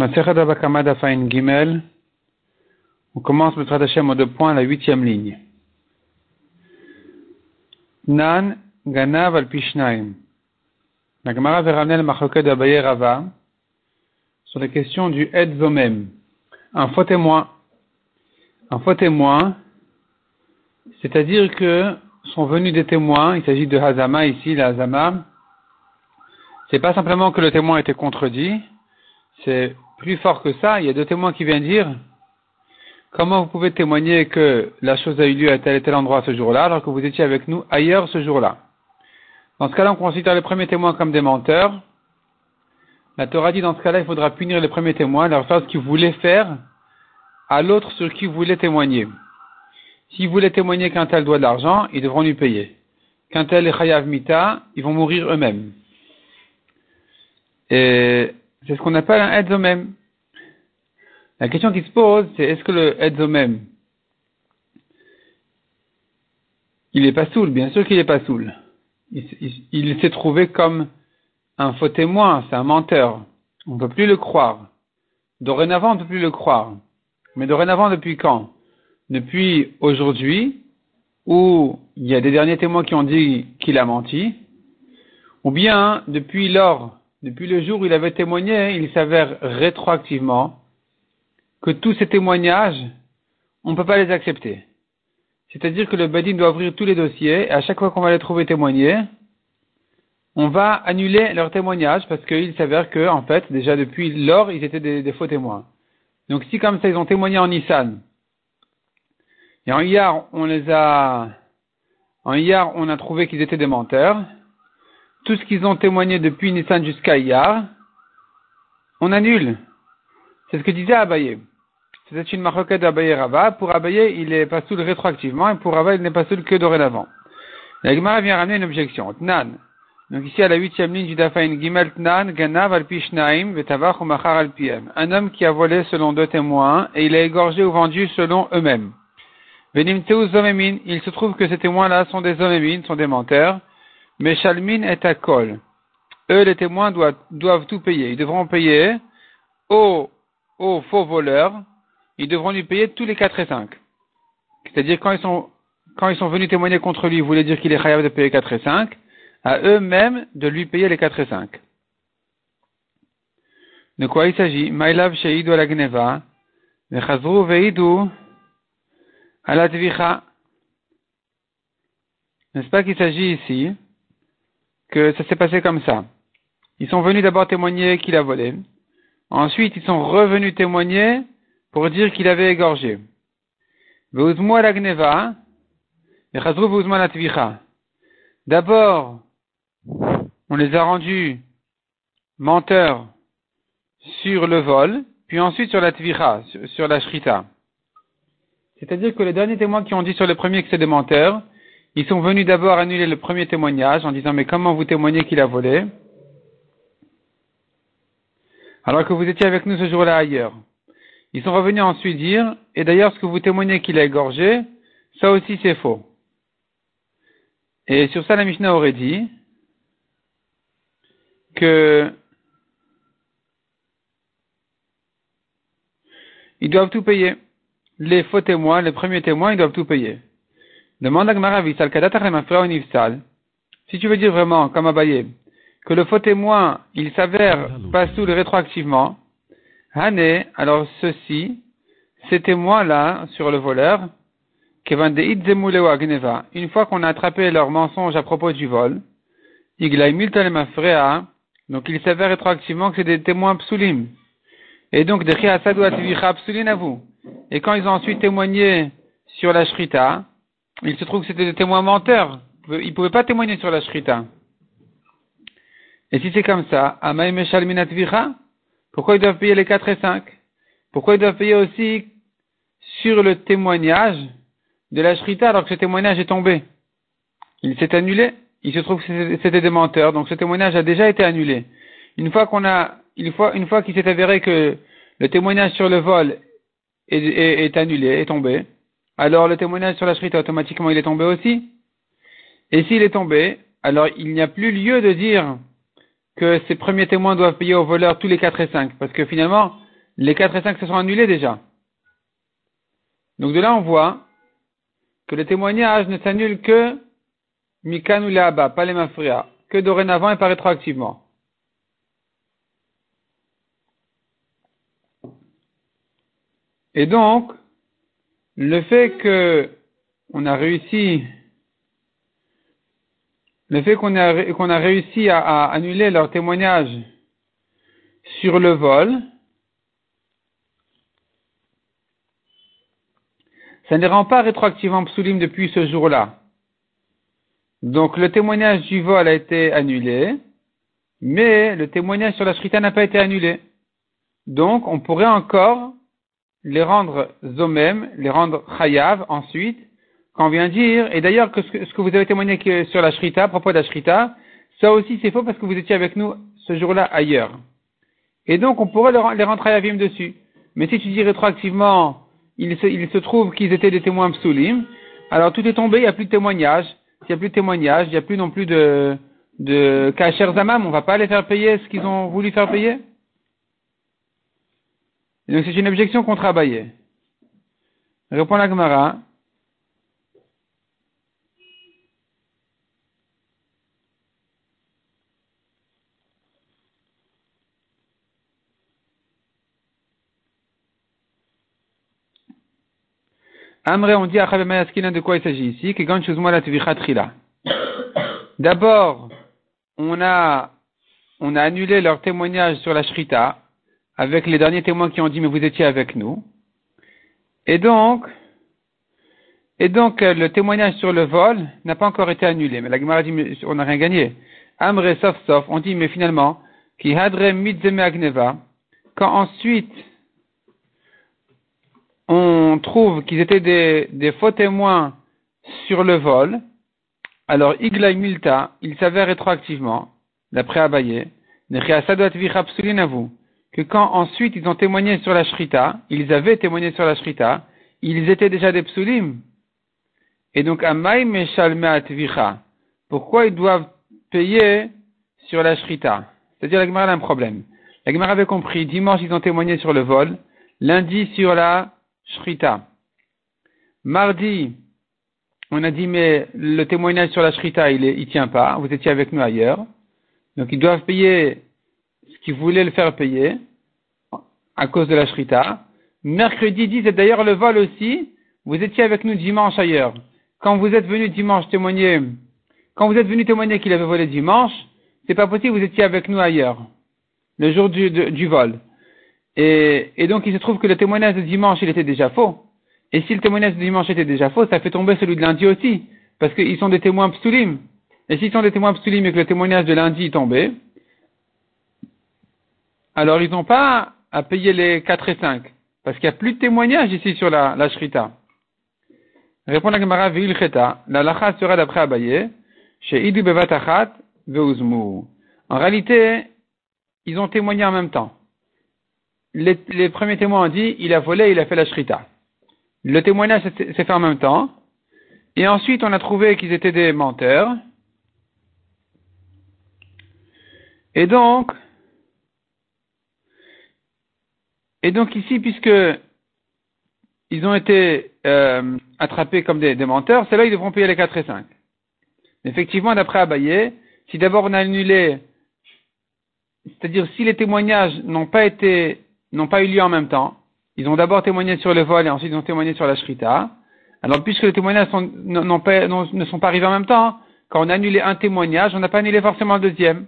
On commence le Hashem au deux points, la huitième ligne. Nan Ganav al Pishnaim. La Gemara va ramener le Rava sur la question du Ed Zomem. Un faux témoin. Un faux témoin, c'est-à-dire que sont venus des témoins, il s'agit de Hazama ici, la Hazama. C'est pas simplement que le témoin était contredit, c'est plus fort que ça, il y a deux témoins qui viennent dire comment vous pouvez témoigner que la chose a eu lieu à tel et tel endroit ce jour-là, alors que vous étiez avec nous ailleurs ce jour-là? Dans ce cas-là, on considère les premiers témoins comme des menteurs. La Torah dit dans ce cas-là, il faudra punir les premiers témoins, leur faire ce qu'ils voulaient faire à l'autre sur qui voulait témoigner. S'ils voulaient témoigner qu'un tel doit de l'argent, ils devront lui payer. Qu'un tel est chayav mita, ils vont mourir eux-mêmes. Et c'est ce qu'on appelle un edzomem. La question qui se pose, c'est est-ce que le edzomem, il est pas saoul? Bien sûr qu'il est pas saoul. Il, s'est trouvé comme un faux témoin, c'est un menteur. On ne peut plus le croire. Dorénavant, on ne peut plus le croire. Mais dorénavant, depuis quand? Depuis aujourd'hui, où il y a des derniers témoins qui ont dit qu'il a menti, ou bien depuis lors depuis le jour où il avait témoigné, il s'avère rétroactivement que tous ces témoignages, on ne peut pas les accepter. C'est-à-dire que le Badin doit ouvrir tous les dossiers, et à chaque fois qu'on va les trouver témoigner, on va annuler leurs témoignages parce qu'il s'avère que, en fait, déjà depuis lors, ils étaient des, faux témoins. Donc si comme ça, ils ont témoigné en Nissan, et en Iyar, on les a, en Iyar, on a trouvé qu'ils étaient des menteurs, tout ce qu'ils ont témoigné depuis Nissan jusqu'à Iyar, on annule. C'est ce que disait Abaye. C'est une maroquette d'Abaye Rava. Pour Abaye, il est pas soul rétroactivement, et pour Rava, il n'est pas soul que dorénavant. La Gemara vient ramener une objection. Tnan. Donc ici, à la huitième ligne du Dafain, Gimel Tnan, Ganav al Pishnaim, Vetavach ou al Piem. Un homme qui a volé selon deux témoins, et il a égorgé ou vendu selon eux-mêmes. Venim Zomemin, il se trouve que ces témoins-là sont des Zomemin, sont des menteurs. Mais Shalmin est à col. Eux, les témoins, doivent, tout payer. Ils devront payer aux, faux voleurs, ils devront lui payer tous les quatre et cinq. C'est-à-dire, quand ils sont, quand ils sont venus témoigner contre lui, ils voulaient dire qu'il est capable de payer quatre et cinq, à eux-mêmes de lui payer les quatre et cinq. De quoi il s'agit? Maïlav Sheidu la Gneva, Vechazru Veidu la N'est-ce pas qu'il s'agit ici que ça s'est passé comme ça. Ils sont venus d'abord témoigner qu'il a volé. Ensuite, ils sont revenus témoigner pour dire qu'il avait égorgé. D'abord, on les a rendus menteurs sur le vol, puis ensuite sur la tvicha, sur la shrita. C'est-à-dire que les derniers témoins qui ont dit sur le premier que c'est des menteurs, ils sont venus d'abord annuler le premier témoignage en disant mais comment vous témoignez qu'il a volé? Alors que vous étiez avec nous ce jour-là ailleurs. Ils sont revenus ensuite dire et d'ailleurs ce que vous témoignez qu'il a égorgé, ça aussi c'est faux. Et sur ça la Mishnah aurait dit que ils doivent tout payer. Les faux témoins, les premiers témoins, ils doivent tout payer. Demande à Si tu veux dire vraiment, comme Abaye, que le faux témoin, il s'avère pas sous rétroactivement, Hané, alors ceci, ces témoins-là, sur le voleur, une fois qu'on a attrapé leur mensonge à propos du vol, donc il s'avère rétroactivement que c'est des témoins psulim. Et donc, à vous. Et quand ils ont ensuite témoigné sur la shrita, il se trouve que c'était des témoins menteurs. Ils ne pouvaient pas témoigner sur la shrita. Et si c'est comme ça, pourquoi ils doivent payer les 4 et 5 Pourquoi ils doivent payer aussi sur le témoignage de la shrita alors que ce témoignage est tombé? Il s'est annulé. Il se trouve que c'était des menteurs, donc ce témoignage a déjà été annulé. Une fois qu'on a, une fois, une fois qu'il s'est avéré que le témoignage sur le vol est, est annulé, est tombé, alors le témoignage sur la shrita, automatiquement, il est tombé aussi. Et s'il est tombé, alors il n'y a plus lieu de dire que ces premiers témoins doivent payer au voleur tous les 4 et 5, parce que finalement, les 4 et 5 se sont annulés déjà. Donc de là, on voit que le témoignage ne s'annule que Mikan ou Léaba, pas les Mafria, que dorénavant et pas rétroactivement. Et donc, le fait que on a réussi, le fait qu'on a, réussi à, annuler leur témoignage sur le vol, ça ne rend pas rétroactivement psulim depuis ce jour-là. Donc le témoignage du vol a été annulé, mais le témoignage sur la shrita n'a pas été annulé. Donc on pourrait encore les rendre zomem, les rendre chayav ensuite, quand vient dire, et d'ailleurs que ce, que vous avez témoigné sur la shrita, à propos de la shrita, ça aussi c'est faux parce que vous étiez avec nous ce jour-là ailleurs. Et donc on pourrait les rendre chayavim dessus. Mais si tu dis rétroactivement, il se, il trouve qu'ils étaient des témoins psulim, alors tout est tombé, il n'y a plus de témoignage. S'il n'y a plus de témoignage, il n'y a plus non plus de, de kacher zamam, on va pas les faire payer ce qu'ils ont voulu faire payer? Donc c'est une objection contre Abaye. Répond la Gemara. Amré, on dit à de quoi il s'agit ici, que quand la D'abord, on a, on a annulé leur témoignage sur la shrita, avec les derniers témoins qui ont dit mais vous étiez avec nous. Et donc, et donc euh, le témoignage sur le vol n'a pas encore été annulé. Mais la Gemara dit mais on n'a rien gagné. Amre sauf sauf, on dit mais finalement, qui hadre mitzeme agneva, quand ensuite on trouve qu'ils étaient des, faux témoins sur le vol, alors Igla Milta, il s'avère rétroactivement, d'après Abaye, vous que quand ensuite ils ont témoigné sur la shrita, ils avaient témoigné sur la shrita, ils étaient déjà des psulim. Et donc, amay meshalme Pourquoi ils doivent payer sur la shrita? C'est-à-dire, la Gemara a un problème. La Gemara avait compris, dimanche ils ont témoigné sur le vol, lundi sur la shrita. Mardi, on a dit, mais le témoignage sur la shrita, il, il tient pas, vous étiez avec nous ailleurs. Donc, ils doivent payer ce qu'ils voulaient le faire payer à cause de la shrita. Mercredi 10, et d'ailleurs le vol aussi, vous étiez avec nous dimanche ailleurs. Quand vous êtes venu dimanche témoigner, quand vous êtes venu témoigner qu'il avait volé dimanche, c'est pas possible, vous étiez avec nous ailleurs, le jour du, vol. Et, et, donc il se trouve que le témoignage de dimanche, il était déjà faux. Et si le témoignage de dimanche était déjà faux, ça fait tomber celui de lundi aussi, parce qu'ils sont des témoins psulim. Et s'ils sont des témoins psulim et que le témoignage de lundi est tombé, alors ils n'ont pas à payer les 4 et 5. Parce qu'il n'y a plus de témoignages ici sur la, la Shrita. Répond la Gemara, la lacha sera d'après Abaye, chez Idu Bevatachat, Veuzmu. En réalité, ils ont témoigné en même temps. Les, les, premiers témoins ont dit, il a volé, il a fait la Shrita. Le témoignage s'est fait en même temps. Et ensuite, on a trouvé qu'ils étaient des menteurs. Et donc, Et donc ici, puisque ils ont été euh, attrapés comme des, menteurs, c'est là ils devront payer les 4 et 5. Effectivement, d'après Abaye, si d'abord on a annulé, c'est-à-dire si les témoignages n'ont pas été, n'ont pas eu lieu en même temps, ils ont d'abord témoigné sur le vol et ensuite ils ont témoigné sur la shrita, alors puisque les témoignages sont, ne sont pas arrivés en même temps, quand on a annulé un témoignage, on n'a pas annulé forcément le deuxième.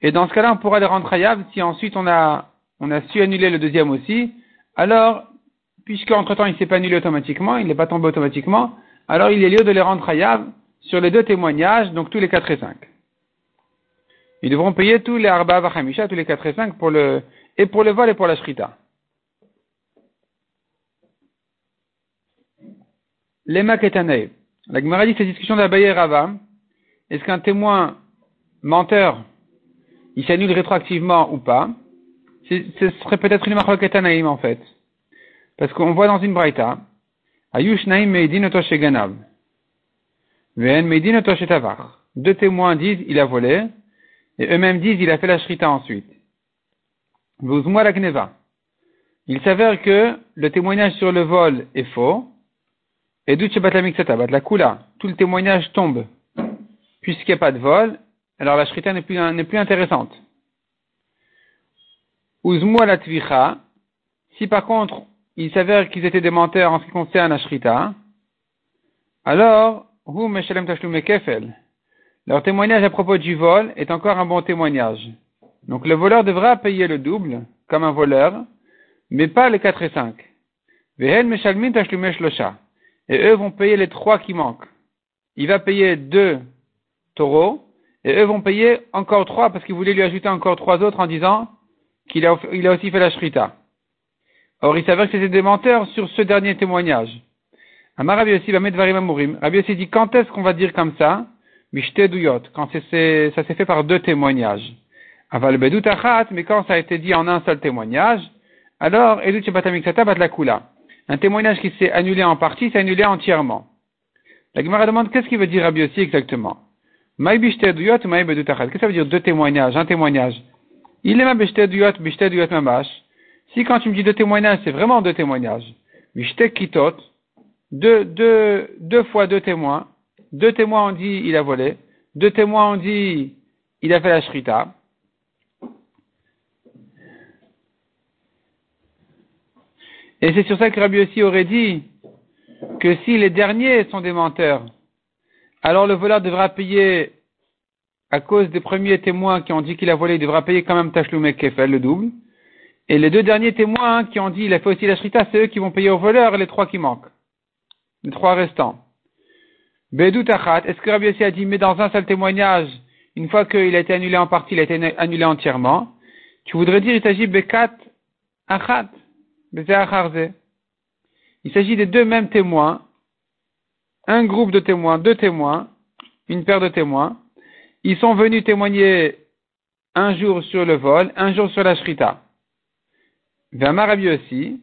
Et dans ce cas-là, on pourra les rendre hayables si ensuite on a on a su annuler le deuxième aussi, alors, puisque entre-temps il s'est pas annulé automatiquement, il n'est pas tombé automatiquement, alors il est lieu de les rendre hayav sur les deux témoignages, donc tous les 4 et 5. Ils devront payer tous les arba vachamisha, tous les 4 et 5 pour le, et pour le vol et pour la shrita. Les maketanei. La Gemara dit cette discussion d'Abaye Rava. Est-ce qu'un témoin menteur, il s'annule rétroactivement ou pas? Ce serait peut-être une marloquette naïm en fait. Parce qu'on voit dans une braïta, Ayush naïm meidin ganav. Ven meidin tavar. Deux témoins disent il a volé, et eux-mêmes disent il a fait la shrita ensuite. La gneva. il s'avère que le témoignage sur le vol est faux, et d'où la kula, tout le témoignage tombe, puisqu'il n'y a pas de vol, alors la shrita n'est plus, n'est plus intéressante. Uzmu la tvicha, si par contre il s'avère qu'ils étaient des menteurs en ce qui concerne la shrita, alors, hu meshalem kefel. Leur témoignage à propos du vol est encore un bon témoignage. Donc le voleur devra payer le double, comme un voleur, mais pas les 4 et 5. Et eux vont payer les trois qui manquent. Il va payer deux taureaux, et eux vont payer encore trois parce qu'il voulait lui ajouter encore trois autres en disant qu'il a, il a aussi fait la shrita. Or, il s'avère que c'était des menteurs sur ce dernier témoignage. Amar Rabbi aussi va mettre Varim Rabbi aussi dit quand est-ce qu'on va dire comme ça? Mishte Duyot, quand ça s'est fait par deux témoignages. Aval Bedut mais quand ça a été dit en un seul témoignage, alors, Edut la Kula. Un témoignage qui s'est annulé en partie, s'est annulé entièrement. La Gemara demande qu'est-ce qu'il veut dire Rabbi aussi exactement? Qu'est-ce que ça veut dire deux témoignages, un témoignage? Il est ma mamash. Si quand tu me dis deux témoignages, c'est vraiment deux témoignages. Bishte kitot, deux, deux, deux fois deux témoins. Deux témoins ont dit il a volé. Deux témoins ont dit il a fait la shrita. Et c'est sur ça que Rabbi aussi aurait dit que si les derniers sont des menteurs, alors le voleur devra payer, à cause des premiers témoins qui ont dit qu'il a volé, il devra payer quand même Tachloum et Kefel, le double. Et les deux derniers témoins qui ont dit il a fait aussi la shrita, c'est eux qui vont payer au voleur les trois qui manquent. Les trois restants. Bedou Tachat, est-ce que Rabbi aussi a dit, mais dans un seul témoignage, une fois qu'il a été annulé en partie, il a été annulé entièrement, tu voudrais dire, il s'agit Bekat Achat. Il s'agit des deux mêmes témoins, un groupe de témoins, deux témoins, une paire de témoins. Ils sont venus témoigner un jour sur le vol, un jour sur la shrita. Vama Rabbi aussi,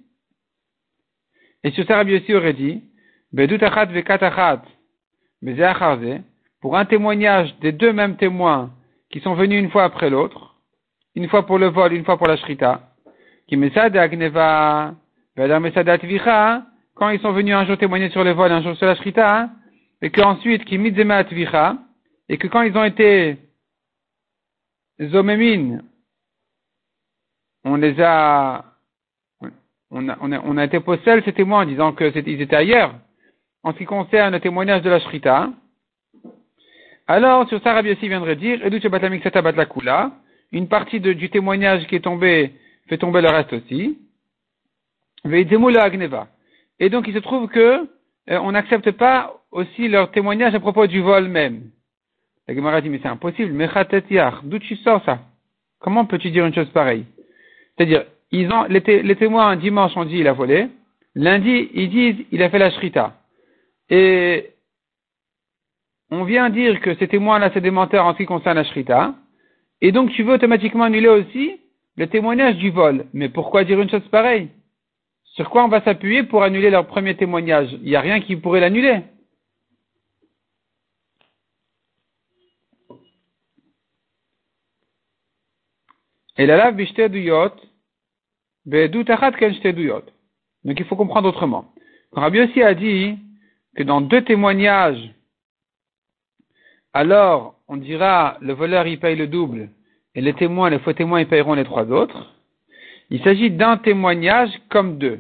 et sur ça Rabbi aussi aurait dit, pour un témoignage des deux mêmes témoins qui sont venus une fois après l'autre, une fois pour le vol, une fois pour la shrita, qui Agneva, quand ils sont venus un jour témoigner sur le vol, un jour sur la Shrita, et qu'ensuite, qui Mitzema Atvicha, et que quand ils ont été Zomemin, on les a, on a, été possède ces témoins en disant qu'ils étaient ailleurs, en ce qui concerne le témoignage de la Shrita. Alors, sur ça, Rabbi aussi viendrait dire, une partie du témoignage qui est tombé fait tomber le reste aussi. Et donc il se trouve que euh, on n'accepte pas aussi leur témoignage à propos du vol même. La Gemara dit mais c'est impossible. D'où tu sors ça? Comment peux-tu dire une chose pareille? C'est-à-dire ils ont les, témoins dimanche ont dit il a volé. Lundi ils disent il a fait la shrita. Et on vient dire que ces témoins-là c'est des menteurs en ce qui concerne la shrita. Et donc tu veux automatiquement annuler aussi le témoignage du vol. Mais pourquoi dire une chose pareille? Sur quoi on va s'appuyer pour annuler leur premier témoignage? Il n'y a rien qui pourrait l'annuler. Et la lave duyot, duyot. Donc il faut comprendre autrement. Rabbi aussi a dit que dans deux témoignages, alors on dira le voleur il paye le double et les témoins, les faux témoins, ils paieront les trois autres. Il s'agit d'un témoignage comme deux.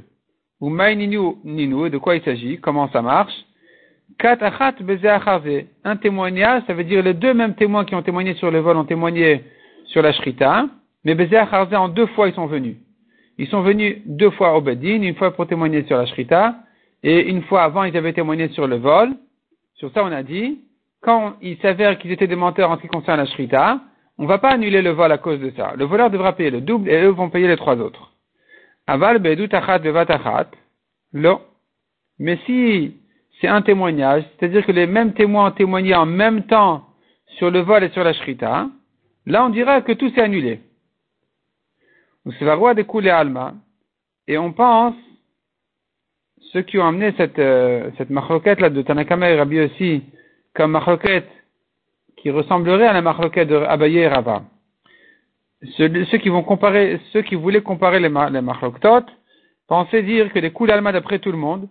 Ou ninu ninu, de quoi il s'agit, comment ça marche? Un témoignage, ça veut dire les deux mêmes témoins qui ont témoigné sur le vol ont témoigné sur la shrita, mais en deux fois ils sont venus. Ils sont venus deux fois au Bedin, une fois pour témoigner sur la shrita, et une fois avant ils avaient témoigné sur le vol. Sur ça on a dit, quand il s'avère qu'ils étaient des menteurs en ce qui concerne la shrita, on ne va pas annuler le vol à cause de ça. Le voleur devra payer le double et eux vont payer les trois autres. Aval lo. Mais si c'est un témoignage, c'est-à-dire que les mêmes témoins ont témoigné en même temps sur le vol et sur la shrita, là on dira que tout s'est annulé. C'est la roi des alma. Et on pense, ceux qui ont amené cette, euh, cette là de Tanakama et Rabbi aussi, comme machloket qui ressemblerait à la marloquette de Abaye et Rava. Ceux, qui vont comparer, ceux qui voulaient comparer les, les pensait dire que les d'Alma d'après tout le monde,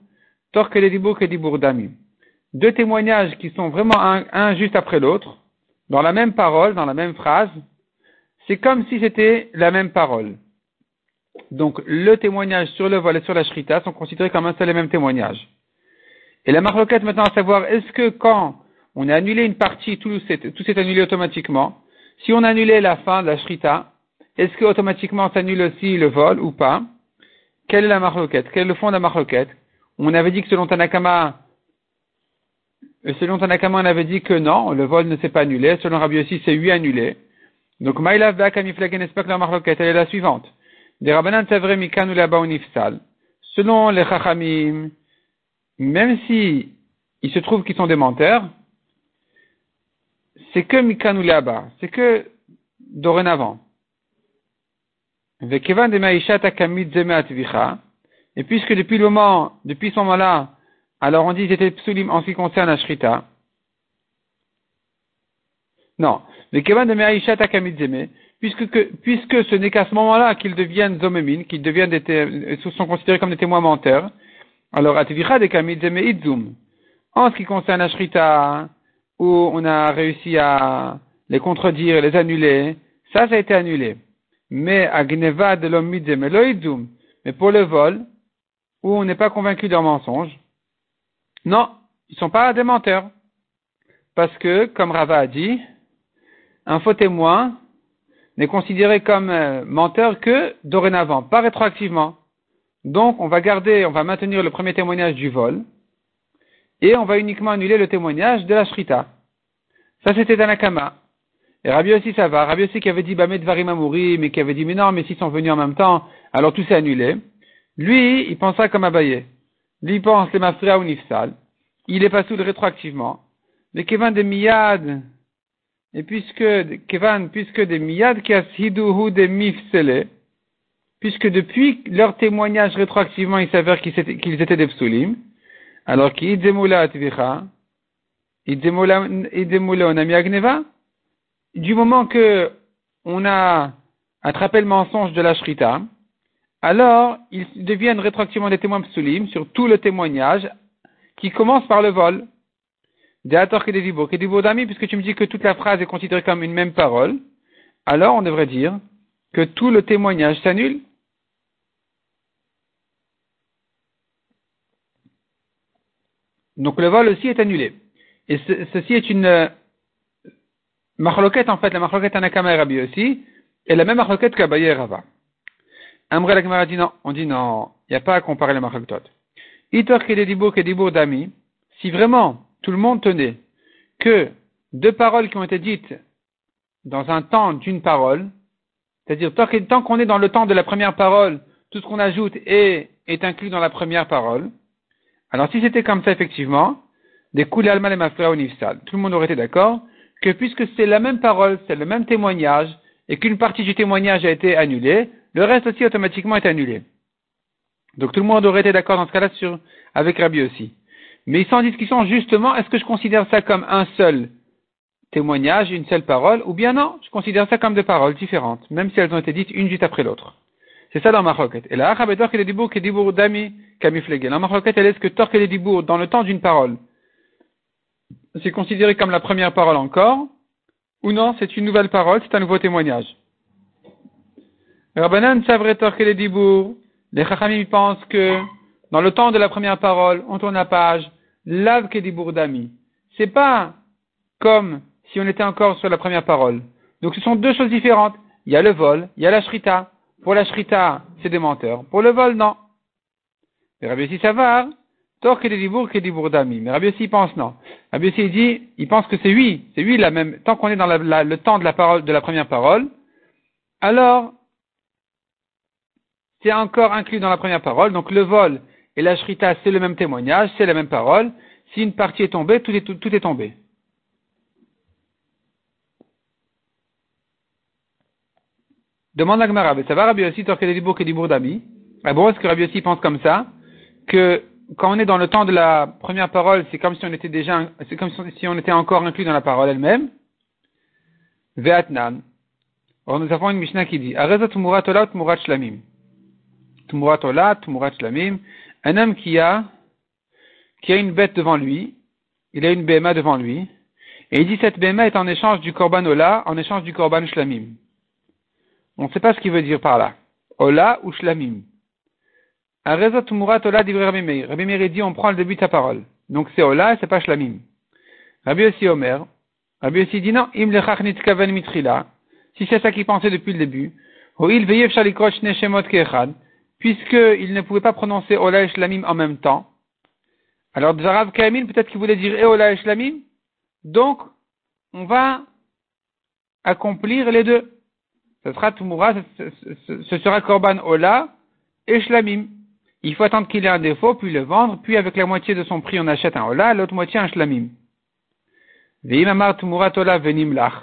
tort que les dibour que dibour d'ami. Deux témoignages qui sont vraiment un, juste après l'autre, dans la même parole, dans la même phrase, c'est comme si c'était la même parole. Donc, le témoignage sur le vol et sur la shrita sont considérés comme un seul et même témoignage. Et la marloquette maintenant à savoir, est-ce que quand on a annulé une partie, tout s'est annulé automatiquement? Si on a annulé la fin de la shrita, est-ce que automatiquement s'annule aussi le vol ou pas? Quelle est la marloquette? Quel est le fond de la marloquette? On avait dit que selon Tanakama, selon Tanakama, on avait dit que non, le vol ne s'est pas annulé. Selon Rabbi aussi, c'est lui annulé. Donc, Maïlav Bakamiflagen, que la elle est la suivante. Des Rabbanan Tavre Mikanu Laba Unifsal. Selon les Chachamim, même si il se trouve qu'ils sont des menteurs, c'est que Mikanu Laba, c'est que dorénavant. Et puisque depuis le moment, depuis ce moment-là, alors on dit qu'ils étaient psulim en ce qui concerne la shrita. Non. Puisque, puisque ce n'est qu'à ce moment-là qu'ils deviennent zomémines, qu'ils deviennent des, sont considérés comme des témoins menteurs. Alors, atvicha de idzum. En ce qui concerne la shrita, où on a réussi à les contredire les annuler, ça, ça a été annulé. Mais agneva de l'homme mais pour le vol, où on n'est pas convaincu d'un mensonge, non, ils sont pas des menteurs. Parce que, comme Rava a dit, un faux témoin n'est considéré comme euh, menteur que dorénavant, pas rétroactivement. Donc, on va garder, on va maintenir le premier témoignage du vol, et on va uniquement annuler le témoignage de la shrita. Ça, c'était Anakama. Et Rabbi aussi, ça va. Rabbi aussi qui avait dit, bah, Varim mais qui avait dit, mais non, mais s'ils sont venus en même temps, alors tout s'est annulé. Lui, il pensera comme Abaye. Lui, il pense les Mafria ou Nifsal. Il est pas sous rétroactivement. Mais Kevin de Miyad, et puisque, Kevin, puisque des Miyad qui hiduhu de Mifsele, puisque depuis leur témoignage rétroactivement, il s'avère qu'ils étaient, qu'ils étaient des psulim, alors qu'idemula atvicha, idemula onami agneva, du moment que on a attrapé le mensonge de la shrita, alors ils deviennent rétroactivement des témoins psulim sur tout le témoignage qui commence par le vol. Dibours, que des d'amis, puisque tu me dis que toute la phrase est considérée comme une même parole, alors on devrait dire que tout le témoignage s'annule. Donc le vol aussi est annulé. Et ceci est une Marloquette, en fait, la marloquette Anakama et Rabbi aussi, est la même marloquette qu'Abaye et Rava. Amre la dit non, on dit non, il n'y a pas à comparer les marloquettes. Itor Kededibour Kedibour Dami, si vraiment tout le monde tenait que deux paroles qui ont été dites dans un temps d'une parole, c'est-à-dire tant qu'on est dans le temps de la première parole, tout ce qu'on ajoute est, inclus dans la première parole. Alors si c'était comme ça effectivement, des d'Alma et Mafra au Nifsal, tout le monde aurait été d'accord que puisque c'est la même parole, c'est le même témoignage, et qu'une partie du témoignage a été annulée, le reste aussi automatiquement est annulé. Donc tout le monde aurait été d'accord dans ce cas-là avec Rabbi aussi. Mais ils sont en discussion justement, est-ce que je considère ça comme un seul témoignage, une seule parole, ou bien non, je considère ça comme deux paroles différentes, même si elles ont été dites une juste après l'autre. C'est ça dans ma roquette. Et là, dami La roquette, elle est ce que torque les dibour dans le temps d'une parole c'est considéré comme la première parole encore, ou non, c'est une nouvelle parole, c'est un nouveau témoignage. Rabbanan Savretor les Dibour, les Chachamim pensent que dans le temps de la première parole, on tourne la page, Lav Kedibour Dami. C'est pas comme si on était encore sur la première parole. Donc ce sont deux choses différentes. Il y a le vol, il y a la shrita. Pour la shrita, c'est des menteurs. Pour le vol, non. Mais Rabbi Savar, Tor que des d'ami. Mais Rabbi aussi pense non. Rabbi aussi dit, il pense que c'est lui, c'est lui la même. Tant qu'on est dans le temps de la parole, de la première parole, alors c'est encore inclus dans la première parole. Donc le vol et la shrita, c'est le même témoignage, c'est la même parole. Si une partie est tombée, tout est, tombé. Demande à Gmara, ça va Rabbi des d'ami. Ah bon, est-ce que Rabbi aussi pense comme ça? Que quand on est dans le temps de la première parole, c'est comme si on était déjà, c'est comme si on était encore inclus dans la parole elle-même. Ve'atnan. Or, nous avons une Mishnah qui dit, murat shlamim. Tumurat Ola, Tumurat Shlamim. Un homme qui a, qui a une bête devant lui, il a une BMA devant lui, et il dit cette BMA est en échange du Korban Ola, en échange du Korban Shlamim. On ne sait pas ce qu'il veut dire par là. Ola ou Shlamim. Dit Rabbi Meir. Rabbi dit on prend le début de ta parole. Donc c'est Ola et c'est pas Shlamim. Rabbi aussi Omer. Rabbi aussi dit non, im. Si c'est ça qu'il pensait depuis le début. Puisqu'il ne pouvait pas prononcer Ola et Shlamim en même temps. Alors, Dvarav Kamin, peut-être qu'il voulait dire Eola et Shlamim. Donc, on va accomplir les deux. Ce sera Tumura, ce sera Korban Ola et Shlamim. Il faut attendre qu'il ait un défaut, puis le vendre, puis avec la moitié de son prix, on achète un Ola, l'autre moitié un Shlamim. Veimamar Tumurat Ola venim lach.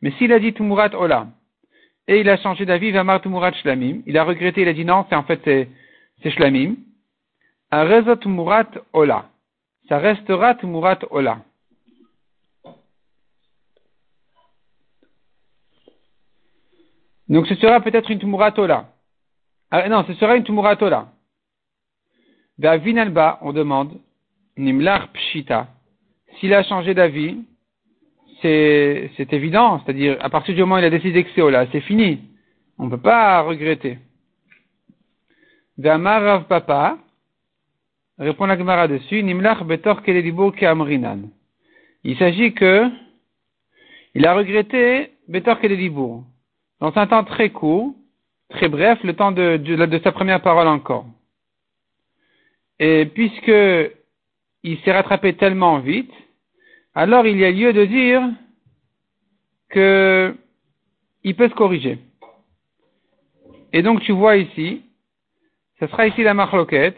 Mais s'il a dit Tumurat Ola, et il a changé d'avis, Vamar Tumurat Shlamim, il a regretté, il a dit non, c'est en fait, c'est Shlamim. Areza Tumurat Ola. Ça restera Tumurat Ola. Donc ce sera peut-être une Tumuratola. Ah, non, ce sera une Tumuratola. Vers Vinalba, on demande, Nimlar Pshita. S'il a changé d'avis, c'est, évident. C'est-à-dire, à partir du moment où il a décidé que c'est Ola, c'est fini. On ne peut pas regretter. Papa, répond la Gemara dessus. Il s'agit que, il a regretté Betor dans un temps très court, très bref, le temps de, de, sa première parole encore. Et puisque il s'est rattrapé tellement vite, alors il y a lieu de dire que il peut se corriger. Et donc tu vois ici, ce sera ici la marloquette.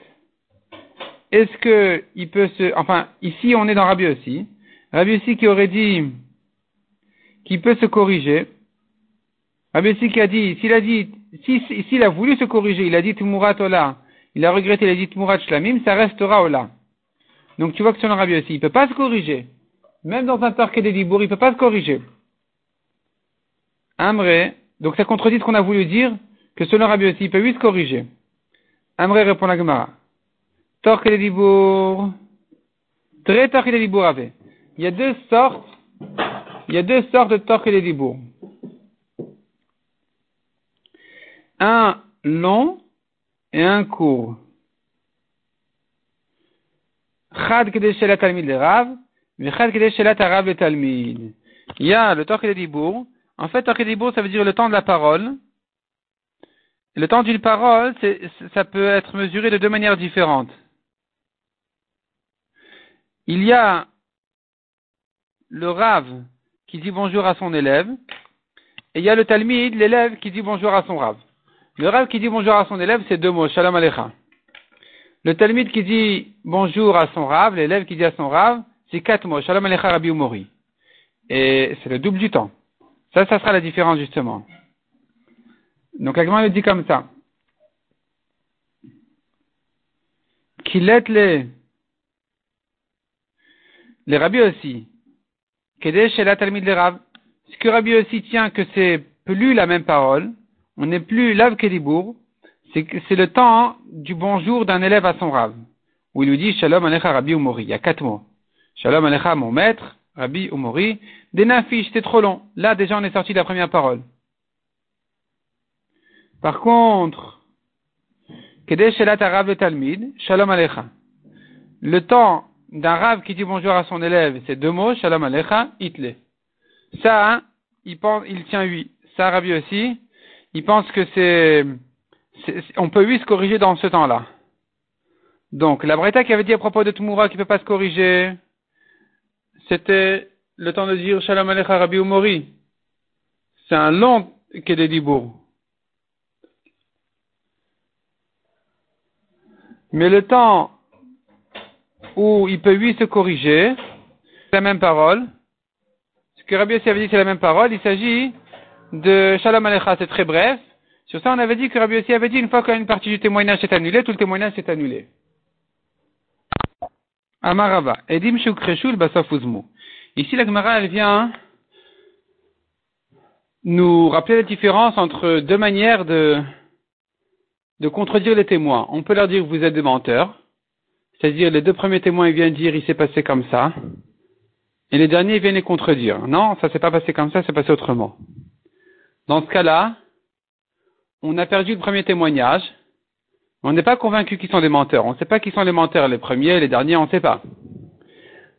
Est-ce que il peut se, enfin ici on est dans Rabbi aussi, Rabbi aussi qui aurait dit qu'il peut se corriger. Rabbi qui a dit, s'il a dit, s'il a voulu se corriger, il a dit Tumurat Ola, il a regretté, il a dit Tumurat Shlamim, ça restera Ola. Donc tu vois que selon Rabbi aussi, il peut pas se corriger. Même dans un parquet des Dibour, il ne peut pas se corriger. Amré, donc ça contredit ce qu'on a voulu dire, que selon Rabbi aussi, il peut lui se corriger. Amré répond la Gemara. Torque des Dibour. Très Torque des Dibour avait. Il y a deux sortes, il y a deux sortes de Torque des Dibour. un long et un court. Chad Kedeshelat Talmid le Rav, Talmid. Il y a le Torque Dibour. En fait, Dibour, ça veut dire le temps de la parole. Le temps d'une parole, ça peut être mesuré de deux manières différentes. Il y a le Rav qui dit bonjour à son élève, et il y a le Talmid, l'élève, qui dit bonjour à son Rav. Le Rav qui dit bonjour à son élève, c'est deux mots, Shalom Alecha. Le Talmud qui dit bonjour à son Rav, l'élève qui dit à son Rav, c'est quatre mots, Shalom Alecha Rabbi Umori. Et c'est le double du temps. Ça, ça sera la différence justement. Donc l'agma le dit comme ça. Qu'il est les, les Rabbi aussi. Kedesh et la Talmud les. Ce que Rabbi aussi tient que c'est plus la même parole, on n'est plus Lav Kedibour, c'est le temps du bonjour d'un élève à son Rav, où il lui dit Shalom Alecha Rabbi Umori. Il y a quatre mots. Shalom Alecha mon maître, Rabbi Umori. Des nafiches, c'est trop long. Là, déjà, on est sorti de la première parole. Par contre, Kedesh Elat Rav le Talmid, Shalom Alecha. Le temps d'un Rav qui dit bonjour à son élève, c'est deux mots, Shalom Alecha, Itle. Ça, hein, il, pense, il tient huit. Ça, Rabbi aussi, il pense que c'est, on peut lui se corriger dans ce temps-là. Donc, la Breta qui avait dit à propos de Tumura qu'il ne peut pas se corriger, c'était le temps de dire Shalom Alecha Rabbi Umori. C'est un long Kededibour. Mais le temps où il peut lui se corriger, c'est la même parole. Ce que Rabbi aussi avait dit, c'est la même parole. Il s'agit de Shalom Alecha, c'est très bref. Sur ça, on avait dit que Rabbi Yossi avait dit une fois qu'une partie du témoignage est annulée, tout le témoignage est annulé. Amarava. Edim Shukreshul Basafuzmu. Ici, la Gemara, elle vient nous rappeler la différence entre deux manières de, de contredire les témoins. On peut leur dire vous êtes des menteurs. C'est-à-dire les deux premiers témoins ils viennent dire il s'est passé comme ça. Et les derniers viennent les contredire. Non, ça s'est pas passé comme ça, c'est passé autrement. Dans ce cas-là, on a perdu le premier témoignage. On n'est pas convaincu qu'ils sont des menteurs. On ne sait pas qui sont les menteurs, les premiers, les derniers, on ne sait pas.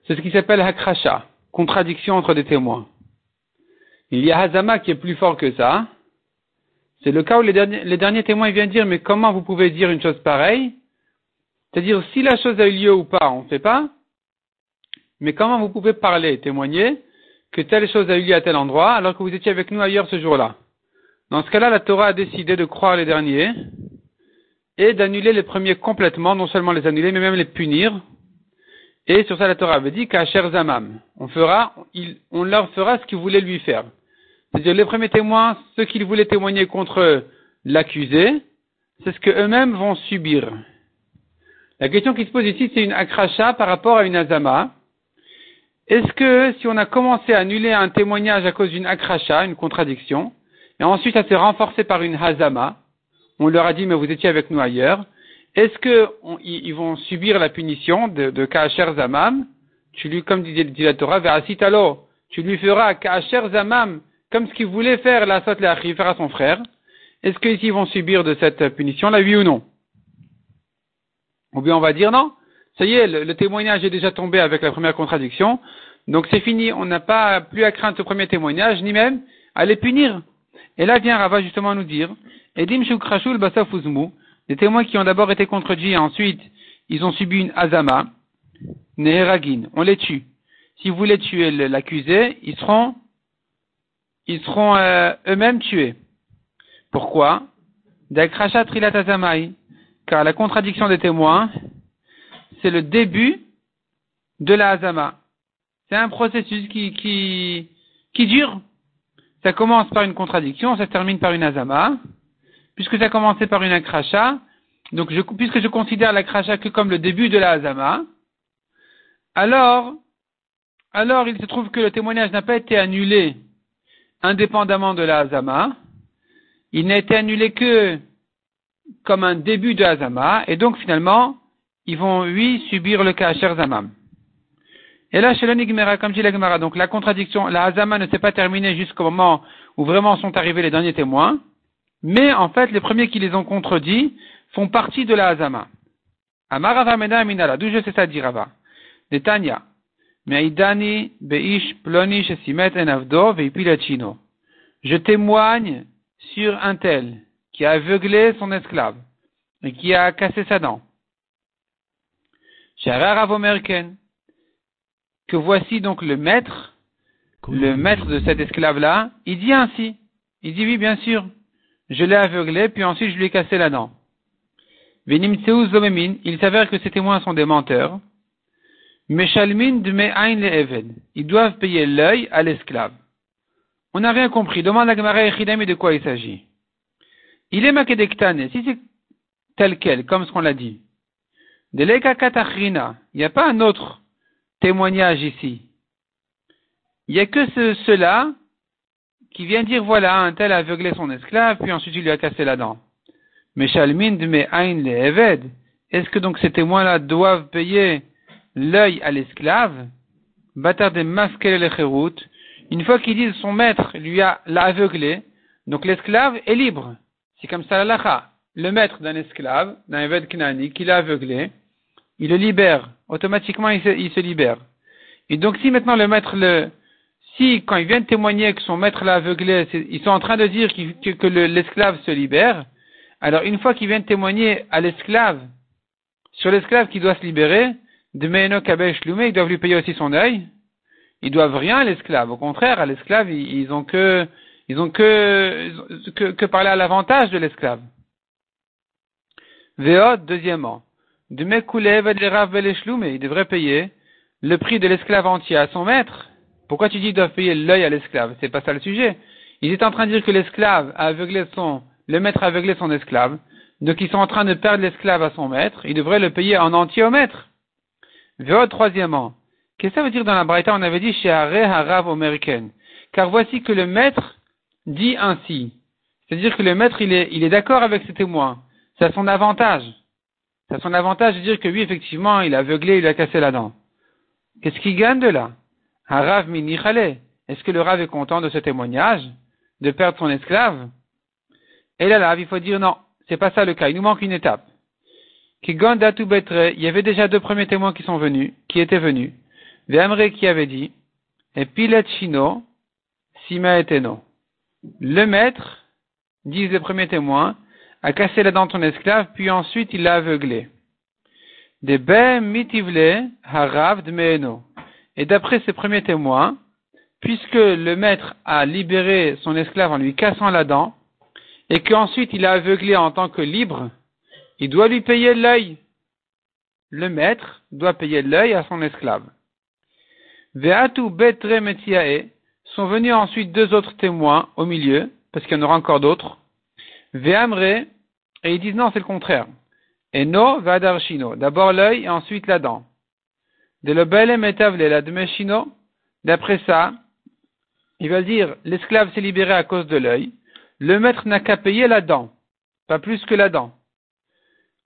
C'est ce qui s'appelle hakrasha, contradiction entre des témoins. Il y a Hazama qui est plus fort que ça. C'est le cas où les derniers, témoins viennent dire, mais comment vous pouvez dire une chose pareille? C'est-à-dire, si la chose a eu lieu ou pas, on ne sait pas. Mais comment vous pouvez parler, témoigner que telle chose a eu lieu à tel endroit alors que vous étiez avec nous ailleurs ce jour-là? Dans ce cas-là, la Torah a décidé de croire les derniers et d'annuler les premiers complètement, non seulement les annuler, mais même les punir. Et sur ça, la Torah avait dit qu'à Zamam, on on leur fera ce qu'ils voulaient lui faire. C'est-à-dire les premiers témoins, ceux qu'ils voulaient témoigner contre l'accusé, c'est ce qu'eux-mêmes vont subir. La question qui se pose ici, c'est une akracha par rapport à une azama. Est-ce que si on a commencé à annuler un témoignage à cause d'une akracha, une contradiction, et ensuite ça s'est renforcé par une hazama, on leur a dit mais vous étiez avec nous ailleurs, est-ce qu'ils vont subir la punition de, de Kaacher Zamam? Tu lui, Comme dit, dit la Torah, tu lui feras Kaacher Zamam comme ce qu'il voulait faire la Sot faire à son frère. Est-ce qu'ils vont subir de cette punition-là, oui ou non? Ou bien on va dire non? Ça y est, le, témoignage est déjà tombé avec la première contradiction. Donc c'est fini. On n'a pas plus à craindre ce premier témoignage, ni même à les punir. Et là vient Rava justement nous dire, Edim Shukrashul Basafuzmu, les témoins qui ont d'abord été contredits et ensuite ils ont subi une azama, Neheragin, on les tue. Si vous voulez tuer l'accusé, ils seront ils seront euh, eux-mêmes tués. Pourquoi? Car la contradiction des témoins, c'est le début de la Hazama. C'est un processus qui, qui, qui dure. Ça commence par une contradiction, ça se termine par une Hazama. Puisque ça a commencé par une akracha, donc je, puisque je considère l'akracha que comme le début de la Hazama, alors, alors il se trouve que le témoignage n'a pas été annulé indépendamment de la Hazama. Il n'a été annulé que comme un début de Hazama, et donc finalement, ils vont, oui, subir le Kacher Zamam. Et là, chez l'Onigmera, comme dit la donc la contradiction, la Hazama ne s'est pas terminée jusqu'au moment où vraiment sont arrivés les derniers témoins, mais en fait, les premiers qui les ont contredits font partie de la Hazama. Amarava Mena Minala, d'où je sais ça dire Rava. Netanya. Beish Ploni Je témoigne sur un tel qui a aveuglé son esclave et qui a cassé sa dent. Que voici donc le maître, le maître de cet esclave-là, il dit ainsi. Il dit oui, bien sûr. Je l'ai aveuglé, puis ensuite je lui ai cassé la dent. Il s'avère que ces témoins sont des menteurs. Meshalmin de le Eved. Ils doivent payer l'œil à l'esclave. On n'a rien compris. Demande à Gemara et de quoi il s'agit. Il est makedektane. Si c'est tel quel, comme ce qu'on l'a dit. De Il n'y a pas un autre témoignage ici. Il n'y a que ce, cela qui vient dire voilà, un tel a aveuglé son esclave, puis ensuite il lui a cassé la dent. Meshalmin de le. Est-ce que donc ces témoins-là doivent payer l'œil à l'esclave, bâtard de masquer une fois qu'ils disent son maître lui a l'a aveuglé, donc l'esclave est libre. C'est comme ça l'alacha. Le maître d'un esclave, d'un évêque knani, qui l'a aveuglé, il le libère. Automatiquement, il se, libère. Et donc, si maintenant le maître le, si quand il vient témoigner que son maître l'a aveuglé, ils sont en train de dire que, l'esclave se libère, alors une fois qu'ils viennent témoigner à l'esclave, sur l'esclave qui doit se libérer, de Meeno Kabesh ils doivent lui payer aussi son œil. Ils doivent rien à l'esclave. Au contraire, à l'esclave, ils, ont que, ils ont que, que, parler à l'avantage de l'esclave. Veot, deuxièmement. De Mekulev et ils devraient payer le prix de l'esclave entier à son maître. Pourquoi tu dis qu'ils doivent payer l'œil à l'esclave? C'est pas ça le sujet. Ils étaient en train de dire que l'esclave a aveuglé son, le maître a aveuglé son esclave. Donc ils sont en train de perdre l'esclave à son maître. Ils devraient le payer en entier au maître. Troisièmement. Qu'est-ce que ça veut dire dans la Braïta? On avait dit chez Haré Harav American. Car voici que le maître dit ainsi. C'est-à-dire que le maître, il est, il est d'accord avec ses témoins. C'est son avantage. C'est son avantage de dire que oui, effectivement, il a aveuglé, il a cassé la dent. Qu'est-ce qu'il gagne de là? Harav minichale. Est-ce que le Rav est content de ce témoignage De perdre son esclave? Et là, là, il faut dire non, c'est pas ça le cas, il nous manque une étape. il y avait déjà deux premiers témoins qui sont venus, qui étaient venus. Ve'amre qui avait dit, et Pilet Shino, Sima eteno. Le maître, disent les premiers témoins, a cassé la dent de ton esclave, puis ensuite il l'a aveuglé. Des mitivle harav dmeeno. Et d'après ces premiers témoins, puisque le maître a libéré son esclave en lui cassant la dent, et qu'ensuite il l'a aveuglé en tant que libre, il doit lui payer l'œil. Le maître doit payer l'œil à son esclave. Ve'atu betre metiae sont venus ensuite deux autres témoins au milieu, parce qu'il y en aura encore d'autres. Ve'amre, et ils disent non, c'est le contraire. Et no vadarshino, d'abord l'œil et ensuite la dent. De demeshino, d'après ça, ils veulent dire l'esclave s'est libéré à cause de l'œil, le maître n'a qu'à payer la dent, pas plus que la dent.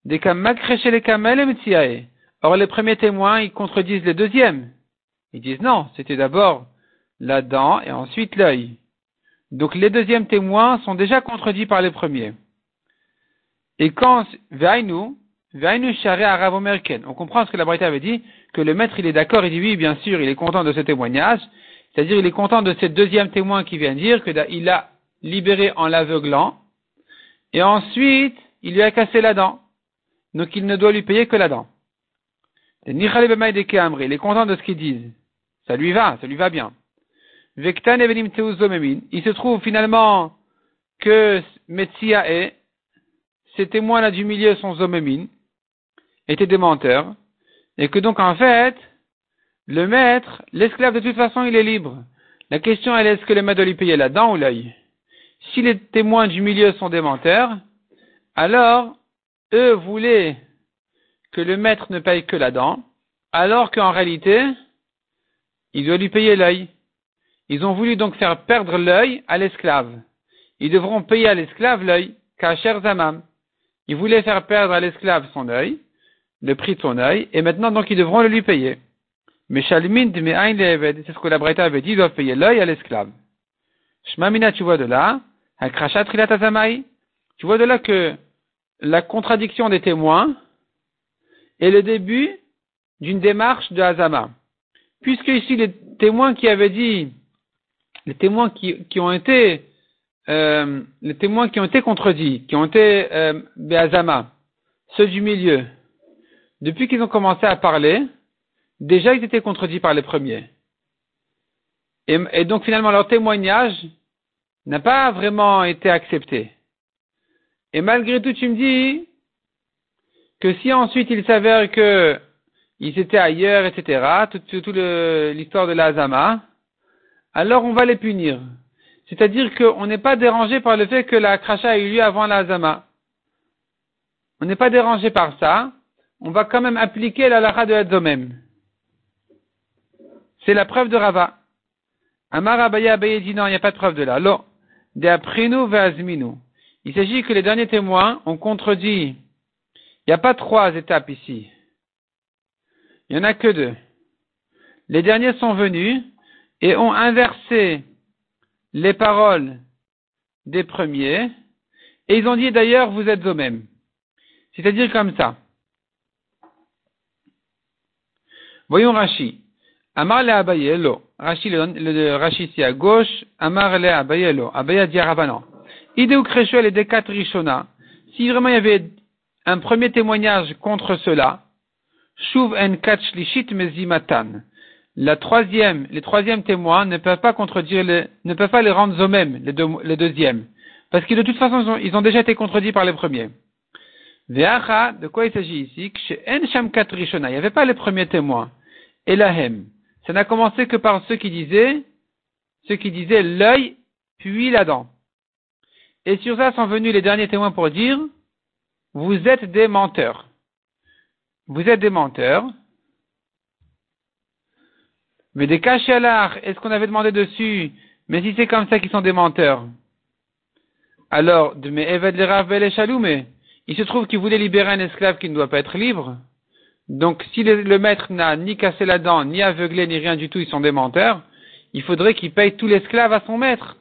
Des les Or les premiers témoins, ils contredisent les deuxièmes. Ils disent non, c'était d'abord la dent et ensuite l'œil. Donc les deuxièmes témoins sont déjà contredits par les premiers. Et quand Vainu, on comprend ce que la Bretagne avait dit, que le maître il est d'accord, il dit oui, bien sûr, il est content de ce témoignage, c'est-à-dire il est content de ce deuxième témoin qui vient dire qu'il a libéré en l'aveuglant, et ensuite il lui a cassé la dent. Donc il ne doit lui payer que la dent. Il est content de ce qu'ils disent. Ça lui va, ça lui va bien. Il se trouve finalement que Metsia est, ces témoins-là du milieu sont Zomemin, étaient des menteurs, et que donc en fait, le maître, l'esclave de toute façon il est libre. La question elle est est-ce que le maître doit lui payer la dent ou l'œil? Si les témoins du milieu sont des menteurs, alors eux voulaient que le maître ne paye que la dent, alors qu'en réalité, il doit lui payer l'œil. Ils ont voulu donc faire perdre l'œil à l'esclave. Ils devront payer à l'esclave l'œil, kacher zamam. Ils voulaient faire perdre à l'esclave son œil, le prix de son œil, et maintenant donc ils devront le lui payer. Mais Shalmin c'est ce que la Breta avait dit, ils doivent payer l'œil à l'esclave. Shmamina, tu vois de là, tu vois de là que la contradiction des témoins est le début d'une démarche de Hazama. Puisque ici les témoins qui avaient dit, les témoins qui, qui ont été, euh, les témoins qui ont été contredits, qui ont été euh, Be'azama, ceux du milieu, depuis qu'ils ont commencé à parler, déjà ils étaient contredits par les premiers. Et, donc finalement leur témoignage n'a pas vraiment été accepté. Et malgré tout, tu me dis que si ensuite il s'avère que ils étaient ailleurs, etc., toute, toute l'histoire de l'Azama, alors on va les punir. C'est-à-dire qu'on n'est pas dérangé par le fait que la cracha a eu lieu avant l'Azama. On n'est pas dérangé par ça. On va quand même appliquer la lara de Adzomem. C'est la preuve de Rava. Amar Abaya Abaye dit non, il n'y a pas de preuve de là. Il s'agit que les derniers témoins ont contredit. Il n'y a pas trois étapes ici. Il n'y en a que deux. Les derniers sont venus et ont inversé les paroles des premiers, et ils ont dit d'ailleurs, vous êtes au. C'est-à-dire comme ça. Voyons Rashi. Amar le Abayelo. Rashi, le, Rashi ici à gauche. Amar le Abayelo. Abaya dit Ideu Kreshuel et Dekat Rishona. Si vraiment il y avait un premier témoignage contre cela, Shuv en Kachlishit Mezimatan. La troisième, les troisièmes témoins ne peuvent pas contredire les, ne peuvent pas les rendre eux-mêmes, les, deux, les deuxièmes. Parce que de toute façon, ils ont, déjà été contredits par les premiers. Ve'acha, de quoi il s'agit ici? Il n'y avait pas les premiers témoins. Elahem. Ça n'a commencé que par ceux qui disaient, ceux qui disaient l'œil, puis la dent. Et sur ça sont venus les derniers témoins pour dire, vous êtes des menteurs. Vous êtes des menteurs. Mais des cachalards, est-ce qu'on avait demandé dessus Mais si c'est comme ça qu'ils sont des menteurs, alors de mes Eved les et il se trouve qu'il voulait libérer un esclave qui ne doit pas être libre. Donc, si le, maître n'a ni cassé la dent, ni aveuglé, ni rien du tout, ils sont des menteurs, il faudrait qu'il paye tout l'esclave à son maître.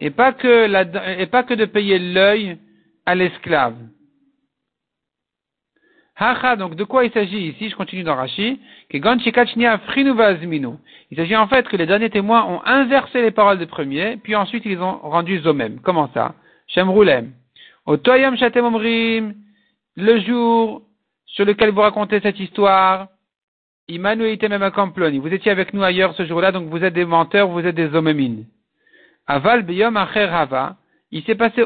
Et pas que, la, et pas que de payer l'œil à l'esclave. Haha, donc de quoi il s'agit ici? Je continue dans Rashi. Il s'agit en fait que les derniers témoins ont inversé les paroles des premiers, puis ensuite ils ont rendu eux-mêmes. Comment ça? Shem Roulem. Otoyam Shatem Omrim, le jour sur lequel vous racontez cette histoire. Vous étiez avec nous ailleurs ce jour-là, donc vous êtes des menteurs, vous êtes des homemines. Aval Beyom Acher Hava. Il s'est passé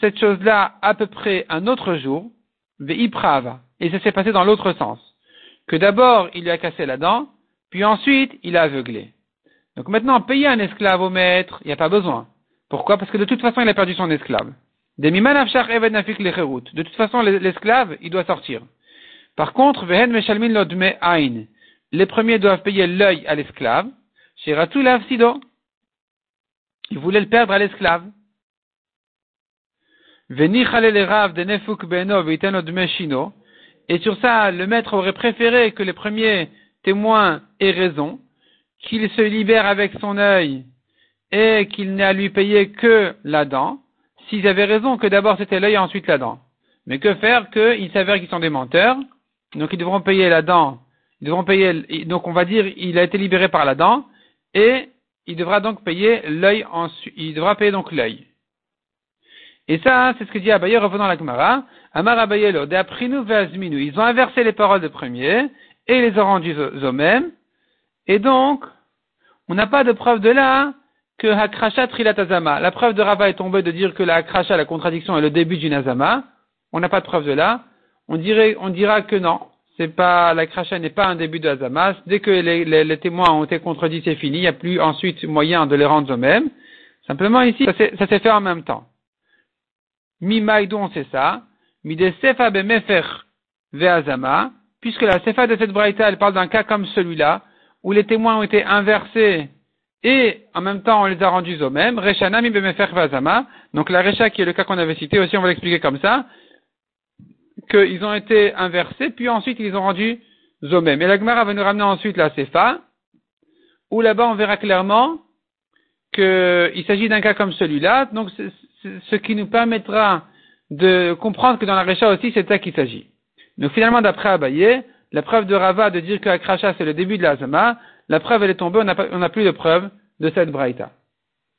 cette chose-là à peu près un autre jour, Veiprava. Et ça s'est passé dans l'autre sens. Que d'abord, il lui a cassé la dent, puis ensuite, il a aveuglé. Donc maintenant, payer un esclave au maître, il n'y a pas besoin. Pourquoi? Parce que de toute façon, il a perdu son esclave. De toute façon, l'esclave, il doit sortir. Par contre, les premiers doivent payer l'œil à l'esclave. Il voulait le perdre à l'esclave. Et sur ça, le maître aurait préféré que les premiers témoins aient raison, qu'il se libère avec son œil et qu'il n'ait à lui payer que la dent, s'ils avaient raison que d'abord c'était l'œil et ensuite la dent. Mais que faire qu'il s'avère qu'ils sont des menteurs, donc ils devront payer la dent, ils devront payer, donc on va dire, il a été libéré par la dent, et il devra donc payer l'œil il devra payer donc l'œil. Et ça, c'est ce que dit Abaye, revenant à la Gemara. Amar de Aprinu Veazminu. Ils ont inversé les paroles de premier et les ont rendues eux-mêmes. Et donc, on n'a pas de preuve de là que Hakrasha Trilatazama. La preuve de Rava est tombée de dire que la Hakrasha, la contradiction, est le début du Nazama. On n'a pas de preuve de là. On dirait, on dira que non. C'est pas, la Krasha n'est pas un début de Nazama. Dès que les, témoins ont été contredits, c'est fini. Il n'y a plus ensuite moyen de les rendre eux-mêmes. Simplement ici, ça s'est fait en même temps. Mi maïdon, c'est ça. Mi de sefa bemefer ve'azama. Puisque la sefa de cette braïta, elle parle d'un cas comme celui-là, où les témoins ont été inversés et en même temps on les a rendus aux mêmes. Reshana mi bemefer ve'azama. Donc la recha qui est le cas qu'on avait cité aussi, on va l'expliquer comme ça. Qu'ils ont été inversés, puis ensuite ils ont rendu mêmes. Et la Gemara va nous ramener ensuite la sefa, où là-bas on verra clairement qu'il s'agit d'un cas comme celui-là. Donc ce qui nous permettra de comprendre que dans la Recha aussi, c'est de ça qu'il s'agit. Donc finalement, d'après Abaye, la preuve de Rava de dire que la Kracha c'est le début de la Zama, la preuve elle est tombée, on n'a plus de preuve de cette Braïta.